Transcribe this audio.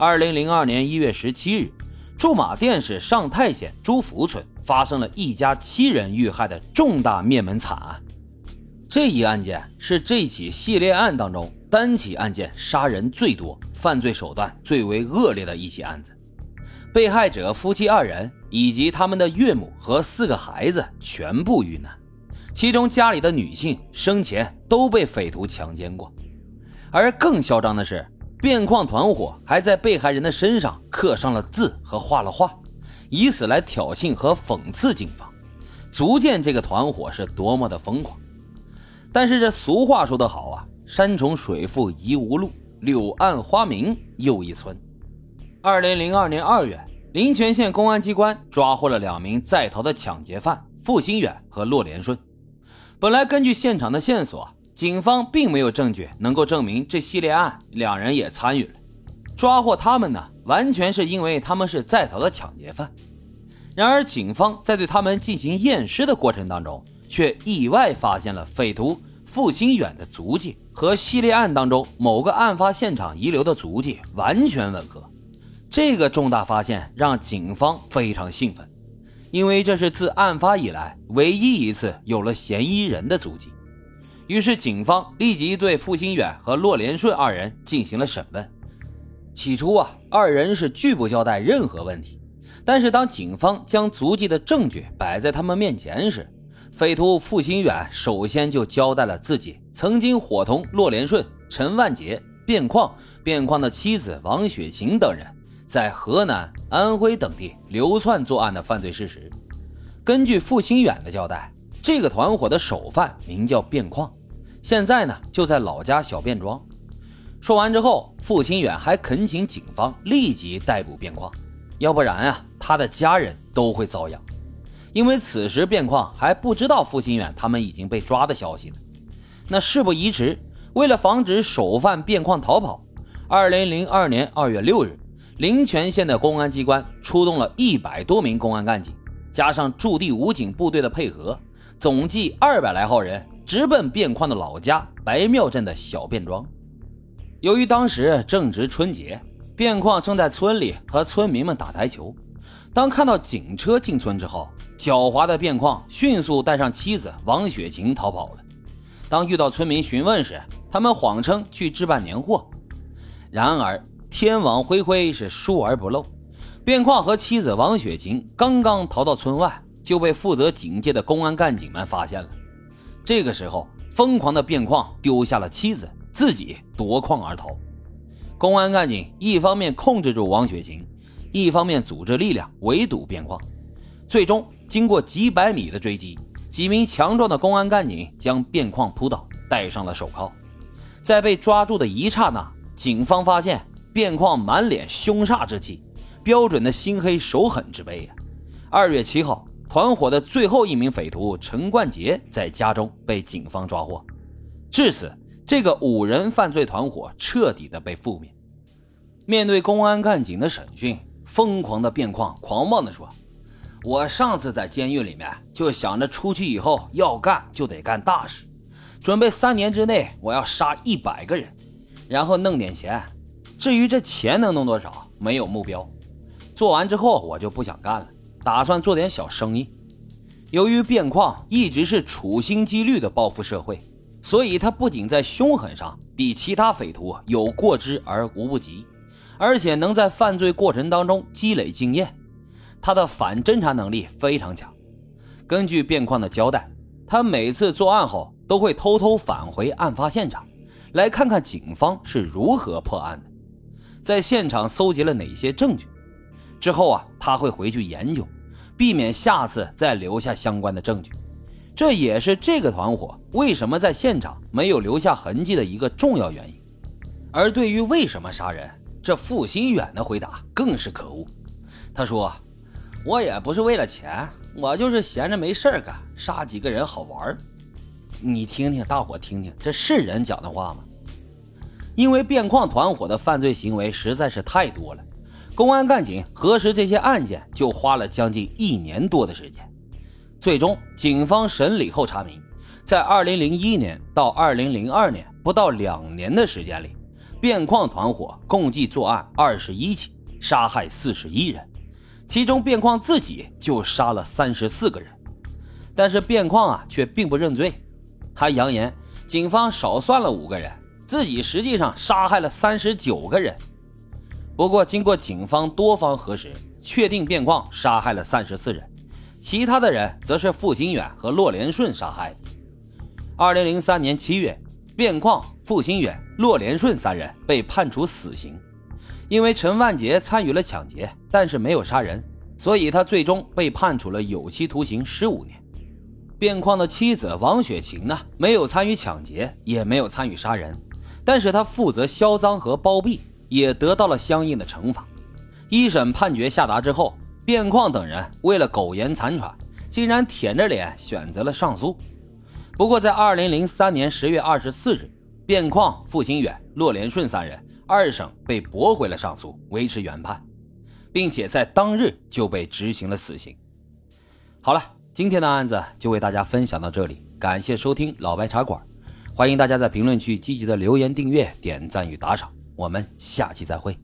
二零零二年一月十七日，驻马店市上泰县朱福村发生了一家七人遇害的重大灭门惨案。这一案件是这起系列案当中单起案件杀人最多、犯罪手段最为恶劣的一起案子。被害者夫妻二人以及他们的岳母和四个孩子全部遇难，其中家里的女性生前都被匪徒强奸过。而更嚣张的是。变矿团伙还在被害人的身上刻上了字和画了画，以此来挑衅和讽刺警方，足见这个团伙是多么的疯狂。但是这俗话说得好啊，山重水复疑无路，柳暗花明又一村。二零零二年二月，临泉县公安机关抓获了两名在逃的抢劫犯付新远和骆连顺。本来根据现场的线索。警方并没有证据能够证明这系列案两人也参与了，抓获他们呢，完全是因为他们是在逃的抢劫犯。然而，警方在对他们进行验尸的过程当中，却意外发现了匪徒付新远的足迹和系列案当中某个案发现场遗留的足迹完全吻合。这个重大发现让警方非常兴奋，因为这是自案发以来唯一一次有了嫌疑人的足迹。于是，警方立即对付新远和骆连顺二人进行了审问。起初啊，二人是拒不交代任何问题。但是，当警方将足迹的证据摆在他们面前时，匪徒付新远首先就交代了自己曾经伙同骆连顺、陈万杰、卞矿、卞矿的妻子王雪琴等人，在河南、安徽等地流窜作案的犯罪事实。根据付新远的交代，这个团伙的首犯名叫卞矿。现在呢，就在老家小便庄。说完之后，付新远还恳请警方立即逮捕卞矿，要不然啊，他的家人都会遭殃。因为此时卞矿还不知道付新远他们已经被抓的消息呢。那事不宜迟，为了防止首犯卞矿逃跑，二零零二年二月六日，临泉县的公安机关出动了一百多名公安干警，加上驻地武警部队的配合，总计二百来号人。直奔卞矿的老家白庙镇的小卞庄。由于当时正值春节，卞矿正在村里和村民们打台球。当看到警车进村之后，狡猾的卞矿迅速带上妻子王雪琴逃跑了。当遇到村民询问时，他们谎称去置办年货。然而天网恢恢，是疏而不漏。卞矿和妻子王雪琴刚刚逃到村外，就被负责警戒的公安干警们发现了。这个时候，疯狂的卞矿丢下了妻子，自己夺矿而逃。公安干警一方面控制住王雪琴，一方面组织力量围堵卞矿。最终，经过几百米的追击，几名强壮的公安干警将卞矿扑倒，戴上了手铐。在被抓住的一刹那，警方发现卞矿满脸凶煞之气，标准的心黑手狠之辈呀。二月七号。团伙的最后一名匪徒陈冠杰在家中被警方抓获，至此，这个五人犯罪团伙彻底的被覆灭。面对公安干警的审讯，疯狂的变况狂妄的说：“我上次在监狱里面就想着出去以后要干就得干大事，准备三年之内我要杀一百个人，然后弄点钱。至于这钱能弄多少，没有目标。做完之后我就不想干了。”打算做点小生意。由于卞矿一直是处心积虑的报复社会，所以他不仅在凶狠上比其他匪徒有过之而无不及，而且能在犯罪过程当中积累经验。他的反侦查能力非常强。根据卞矿的交代，他每次作案后都会偷偷返回案发现场，来看看警方是如何破案的，在现场搜集了哪些证据。之后啊，他会回去研究，避免下次再留下相关的证据。这也是这个团伙为什么在现场没有留下痕迹的一个重要原因。而对于为什么杀人，这付新远的回答更是可恶。他说：“我也不是为了钱，我就是闲着没事干，杀几个人好玩。”你听听，大伙听听，这是人讲的话吗？因为变矿团伙的犯罪行为实在是太多了。公安干警核实这些案件就花了将近一年多的时间，最终警方审理后查明，在2001年到2002年不到两年的时间里，变矿团伙共计作案二十一起，杀害四十一人，其中变矿自己就杀了三十四个人。但是变矿啊却并不认罪，他扬言警方少算了五个人，自己实际上杀害了三十九个人。不过经过警方多方核实，确定变矿杀害了三十四人，其他的人则是付新远和骆连顺杀害的。二零零三年七月，变矿、付新远、骆连顺三人被判处死刑，因为陈万杰参与了抢劫，但是没有杀人，所以他最终被判处了有期徒刑十五年。变矿的妻子王雪琴呢，没有参与抢劫，也没有参与杀人，但是她负责销赃和包庇，也得到了相应的惩罚。一审判决下达之后，卞矿等人为了苟延残喘，竟然舔着脸选择了上诉。不过，在二零零三年十月二十四日，卞矿、付新远、骆连顺三人二审被驳回了上诉，维持原判，并且在当日就被执行了死刑。好了。今天的案子就为大家分享到这里，感谢收听老白茶馆，欢迎大家在评论区积极的留言、订阅、点赞与打赏，我们下期再会。